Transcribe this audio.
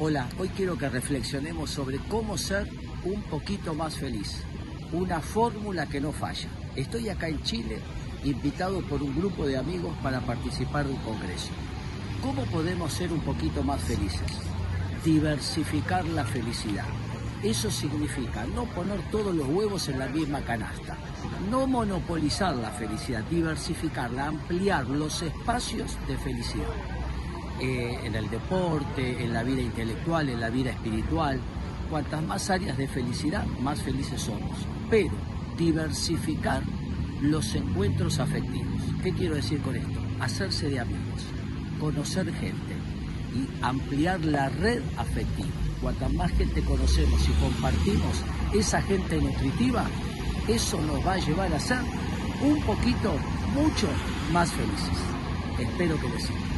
Hola, hoy quiero que reflexionemos sobre cómo ser un poquito más feliz. Una fórmula que no falla. Estoy acá en Chile, invitado por un grupo de amigos para participar de un congreso. ¿Cómo podemos ser un poquito más felices? Diversificar la felicidad. Eso significa no poner todos los huevos en la misma canasta, no monopolizar la felicidad, diversificarla, ampliar los espacios de felicidad. Eh, en el deporte, en la vida intelectual, en la vida espiritual. Cuantas más áreas de felicidad, más felices somos. Pero diversificar los encuentros afectivos. ¿Qué quiero decir con esto? Hacerse de amigos, conocer gente y ampliar la red afectiva. Cuanta más gente conocemos y compartimos esa gente nutritiva, eso nos va a llevar a ser un poquito, mucho más felices. Espero que les sirva.